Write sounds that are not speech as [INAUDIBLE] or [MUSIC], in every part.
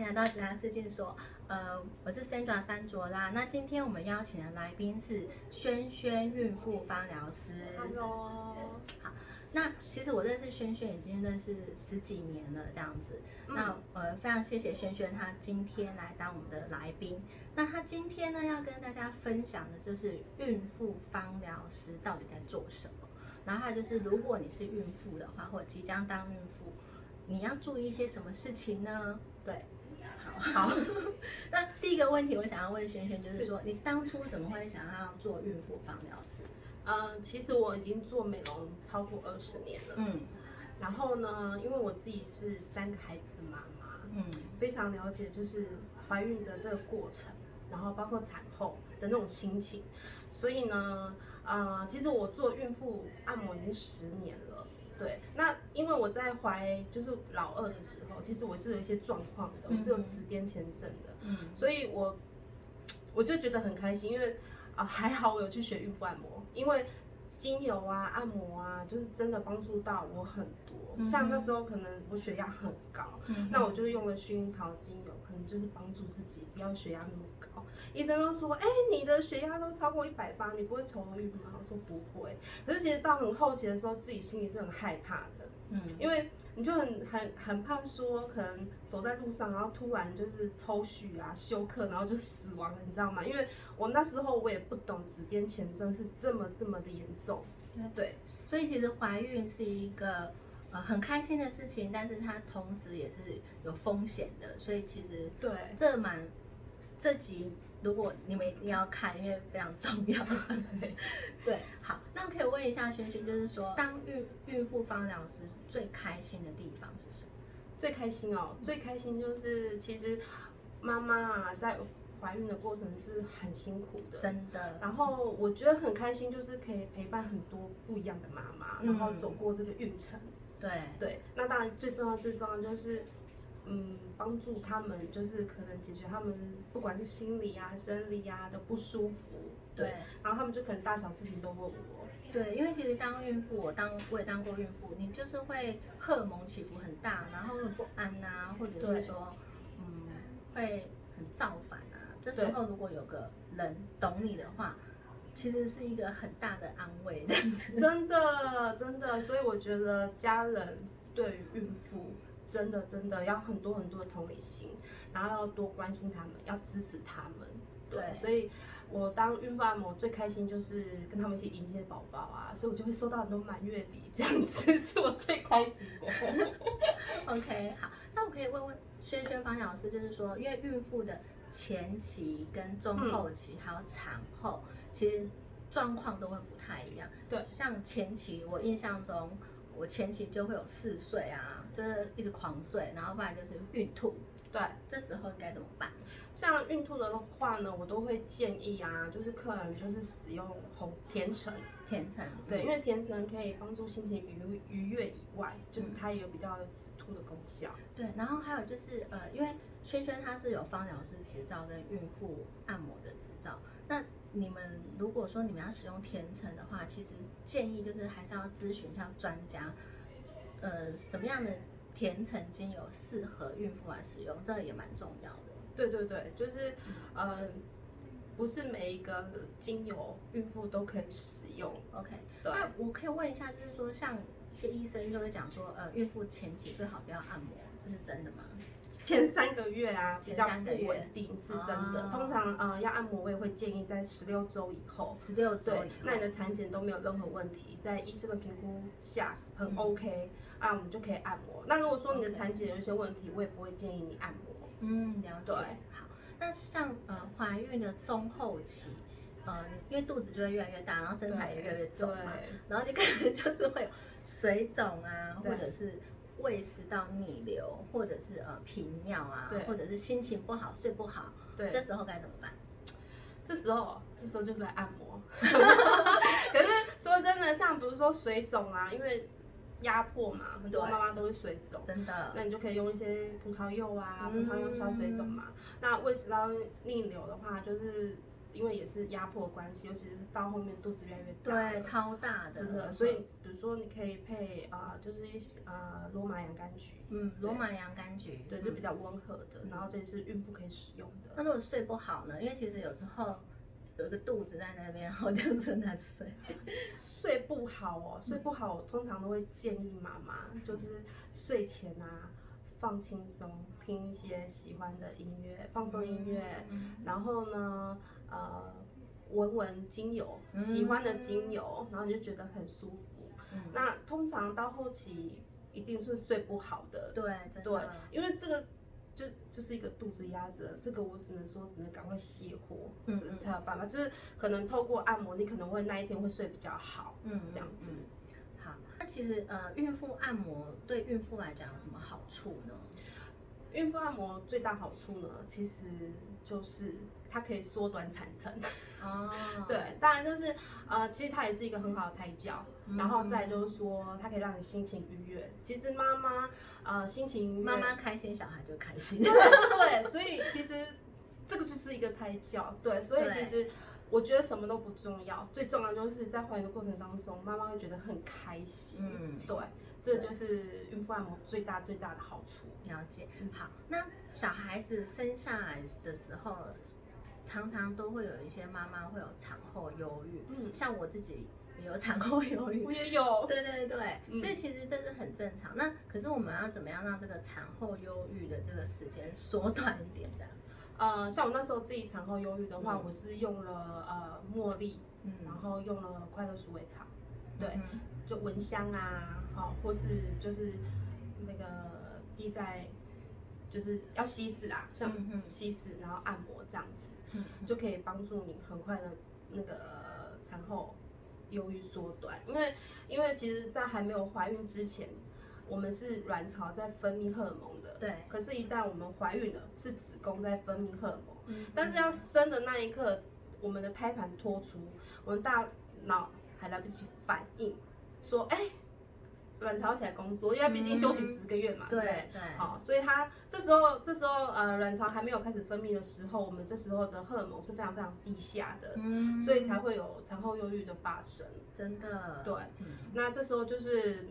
迎来到子安世界所。呃，我是 Sandra 三卓啦。那今天我们邀请的来宾是轩轩孕妇芳疗师。Hello，好，那其实我认识轩轩已经认识十几年了，这样子。嗯那呃，非常谢谢轩轩，他今天来当我们的来宾。那他今天呢，要跟大家分享的就是孕妇芳疗师到底在做什么。然后还有就是，如果你是孕妇的话，或者即将当孕妇，你要注意一些什么事情呢？对，好，[LAUGHS] 那第一个问题，我想要问轩轩，就是说，你当初怎么会想要做孕妇芳疗师？嗯，其实我已经做美容超过二十年了。嗯然后呢，因为我自己是三个孩子的妈妈，嗯非常了解就是怀孕的这个过程，然后包括产后的那种心情。所以呢，呃，其实我做孕妇按摩已经十年了。对，那因为我在怀就是老二的时候，其实我是有一些状况的，我是有嗯子癫前症的。嗯所以我我就觉得很开心，因为啊、还好我有去学孕妇按摩，因为精油啊、按摩啊，就是真的帮助到我很多。嗯像那时候可能我血压很高，嗯那我就用了薰衣草精油，可能就是帮助自己不要血压那么高。医生都说，哎、你的血压都超过一百八，你不会头晕吗？我说不会。可是其实到很后期的时候，自己心里是很害怕的。嗯因为你就很很很怕说，可能走在路上，然后突然就是抽血啊、休克，然后就死亡了，你知道吗？因为我那时候我也不懂紫癜前症是这么这么的严重，对所以其实怀孕是一个呃很开心的事情，但是它同时也是有风险的，所以其实对这蛮这集如果你们一定要看，因为非常重要。对，好，那可以问一下萱萱，就是说当孕孕妇芳疗师最开心的地方是什么？最开心哦，最开心就是其实妈妈啊在怀孕的过程是很辛苦的，真的，然后我觉得很开心，就是可以陪伴很多不一样的妈妈，然后嗯走过这个孕程。对，对，那当然最重要最重要就是，嗯，帮助他们就是可能解决他们不管是心理啊、生理啊的不舒服，对，对。然后他们就可能大小事情都问我，对，因为其实当孕妇，我当我也当过孕妇，你就是会荷尔蒙起伏很大，然后很不安呐、或者是说，嗯，会很造反啊。这时候如果有个人懂你的话，其实是一个很大的安慰，这样子。真的真的，所以我觉得家人对于孕妇真的真的要很多很多的同理心，然后要多关心他们，要支持他们。对，对所以我当孕妇按摩最开心就是跟他们一起迎接宝宝啊，所以我就会收到很多满月礼，这样子是我最开心的。[LAUGHS] OK，好，那我可以问问萱萱方老师，就是说，因为孕妇的前期跟中后期、还有产后，其实状况都会不太一样。对像前期，我印象中，我前期就会有嗜睡啊，就是一直狂睡，然后不然就是孕吐，对，这时候应该怎么办？像孕吐的话呢，我都会建议啊，就是客人就是使用红甜橙，甜橙，对，因为甜橙可以帮助心情愉愉悦以外，就是它也有比较有止吐的功效。对，然后还有就是呃，因为轩轩他是有芳疗师执照跟孕妇按摩的执照，那你们如果说你们要使用甜橙的话，其实建议就是还是要咨询一下专家，呃，什么样的甜橙精油适合孕妇来使用，这个也蛮重要的。对对对，就是呃，不是每一个精油孕妇都可以使用。OK，对，那我可以问一下，就是说像一些医生就会讲说，呃，孕妇前期最好不要按摩，这是真的吗？前三个月啊比前较不稳定，是真的。哦通常呃要按摩，我也会建议在十六周以后。十六周对以后，，那你的产检都没有任何问题，在医生的评估下很嗯 OK，、啊，我们就可以按摩。那如果说你的产检有一些问题，我也不会建议你按摩。嗯，了解。对好，那像呃怀孕的中后期，呃，因为肚子就会越来越大，然后身材也越来越重嘛，然后你可能就是会有水肿啊，或者是胃食道逆流，或者是呃频尿啊，或者是心情不好、睡不好，对，这时候该怎么办？这时候，这时候就是来按摩。[LAUGHS] 可是说真的，像比如说水肿啊，因为压迫嘛，很多对妈妈都会水肿。真的，那你就可以用一些葡萄柚啊，葡嗯萄柚消水肿嘛。那胃食道逆流的话，就是因为也是压迫关系，尤其是到后面肚子越来越大，对，超大的，真的。所以比如说你可以配啊、就是一些啊罗马洋甘菊，嗯，罗马洋甘菊，对，就比较温和的，然后这也是孕妇可以使用的。那如果睡不好呢？因为其实有时候有一个肚子在那边，然后这样子在睡。睡不好哦，睡不好，我通常都会建议妈妈，就是睡前啊放轻松，听一些喜欢的音乐，放松音乐，然后呢，呃，闻闻精油，喜欢的精油，然后你就觉得很舒服。那通常到后期一定是睡不好的，对对，因为这个。就就是一个肚子压着，这个我只能说只能赶快泻火，嗯，才有办法。就是可能透过按摩，你可能会那一天会睡比较好，嗯，这样子。好，那其实呃，孕妇按摩对孕妇来讲有什么好处呢？孕妇按摩最大好处呢，其实就是它可以缩短产程。哦，[LAUGHS] 对，当然就是呃，其实它也是一个很好的胎教，然后再就是说，它可以让你心情愉悦。其实妈妈呃心情妈妈开心，小孩就开心。[LAUGHS] 对，所以其实这个就是一个胎教。对，所以其实我觉得什么都不重要，最重要就是在怀孕的过程当中，妈妈会觉得很开心。嗯，对。这就是孕妇按摩最大最大的好处。了解。好，那小孩子生下来的时候，常常都会有一些妈妈会有产后忧郁。嗯，像我自己也有产后忧郁。我也有。[LAUGHS] 对对对，所以其实这是很正常。那可是我们要怎么样让这个产后忧郁的这个时间缩短一点的？呃，像我那时候自己产后忧郁的话，我是用了呃茉莉，嗯，然后用了快乐鼠尾草，对，就蚊香啊。好，或是就是那个滴在，就是要稀释啦，像稀释然后按摩这样子，就可以帮助你很快的那个产后忧郁缩短。因为因为其实，在还没有怀孕之前，我们是卵巢在分泌荷尔蒙的，对。可是，一旦我们怀孕了，是子宫在分泌荷尔蒙。嗯。但是要生的那一刻，我们的胎盘脱出，我们大脑还来不及反应，说，哎。卵巢起来工作，因为毕竟休息十个月嘛，对对？好，所以它这时候这时候呃卵巢还没有开始分泌的时候，我们这时候的荷尔蒙是非常非常低下的，嗯，所以才会有产后忧郁的发生。真的，对，那这时候就是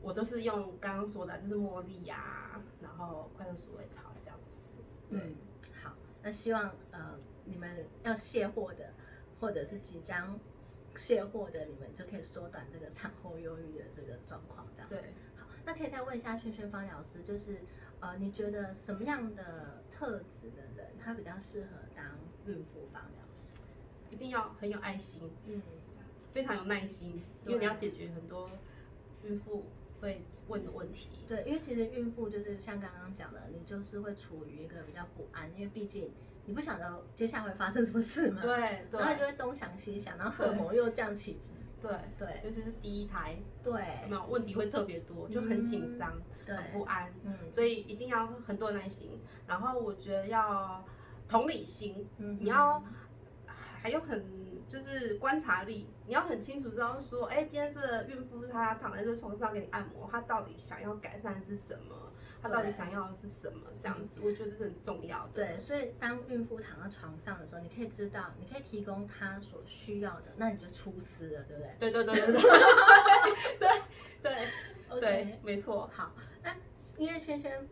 我都是用刚刚说的，就是茉莉呀，然后快乐鼠尾草这样子。对，好，那希望呃你们要卸货的，或者是即将。卸货的你们就可以缩短这个产后忧郁的这个状况，这样子。好，那可以再问一下萱萱芳疗师，就是呃，你觉得什么样的特质的人他比较适合当孕妇芳疗师？一定要很有爱心，嗯，非常有耐心，因为你要解决很多孕妇会问的问题。对，因为其实孕妇就是像刚刚讲的，你就是会处于一个比较不安，因为毕竟。你不晓得接下来会发生什么事嘛？对，然后就会东想西想，然后荷尔蒙又降起伏。对对，尤其是第一胎，对，没有问题会特别多，就很紧张，很不安。嗯，所以一定要很多耐心，然后我觉得要同理心，嗯你要还有很就是观察力，你要很清楚知道说，哎、今天这个孕妇她躺在这床上给你按摩，她到底想要改善的是什么？她到底想要的是什么？这样子，我觉得这是很重要的。对，所以当孕妇躺在床上的时候，你可以知道，你可以提供她所需要的，那你就出师了，对不对？对对对对对 [LAUGHS] 对 [LAUGHS] 对对，没错。好，那因为萱萱。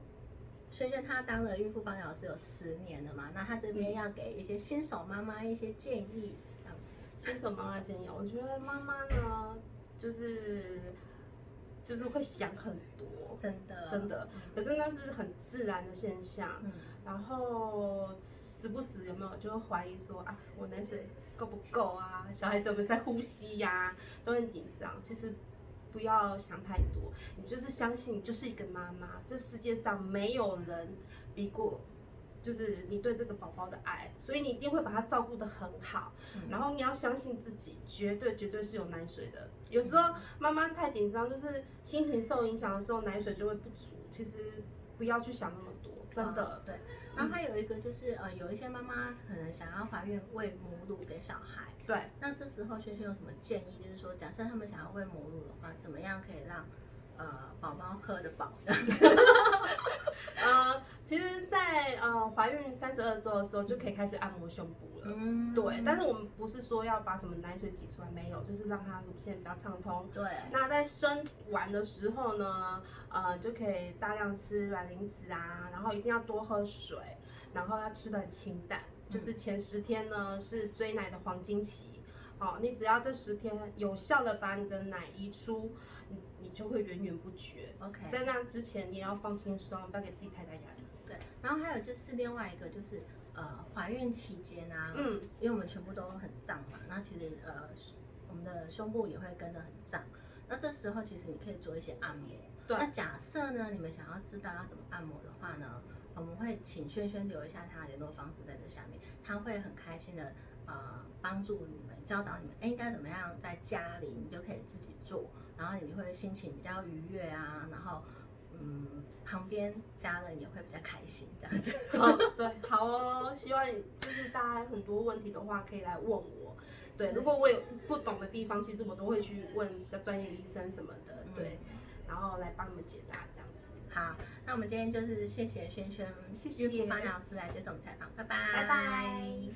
萱萱她当了孕妇方疗师有十年了嘛，那她这边要给一些新手妈妈一些建议，这样子。新手妈妈建议，我觉得妈妈呢，就是。就是会想很多，真的，真的。可是那是很自然的现象。嗯。然后时不时有没有就会怀疑说啊，我奶水够不够啊？小孩子有没有在呼吸呀？都很紧张。其实不要想太多，你就是相信，你就是一个妈妈。这世界上没有人比过。就是你对这个宝宝的爱，所以你一定会把他照顾得很好。然后你要相信自己，绝对绝对是有奶水的。有时候妈妈太紧张，就是心情受影响的时候，奶水就会不足。其实不要去想那么多，真的。对。然后还有一个就是呃，有一些妈妈可能想要怀孕喂母乳给小孩。对。那这时候萱萱有什么建议？就是说，假设他们想要喂母乳的话，怎么样可以让？呃，宝宝喝得饱这样子。[LAUGHS] 呃，其实，在呃呃怀孕三十二周的时候就可以开始按摩胸部了。嗯，对，但是我们不是说要把什么奶水挤出来，没有，就是让它乳腺比较畅通。对，那在生完的时候呢，呃，就可以大量吃卵磷脂啊，然后一定要多喝水，然后要吃的很清淡。就是前十天呢是追奶的黄金期，好，你只要这十天有效的把你的奶移出，你你就会源源不绝。OK，在那之前你也要放轻松，不要给自己太大压力。对，然后还有就是另外一个就是呃怀孕期间啊，嗯，因为我们全部都很胀嘛，那其实呃我们的胸部也会跟着很胀，那这时候其实你可以做一些按摩。对那假设呢，你们想要知道要怎么按摩的话呢，我们会请轩轩留一下他的联络方式在这下面，他会很开心的呃帮助你们，教导你们，哎应该怎么样在家里你就可以自己做，然后你会心情比较愉悦啊，然后嗯旁边家人也会比较开心这样子。好，对，好哦。希望就是大家很多问题的话，可以来问我。对，如果我有不懂的地方，其实我都会去问比较专业医生什么的，对，然后来帮你们解答。好那我们今天就是谢谢轩轩谢谢。方老师来接受我们采访拜拜。拜拜。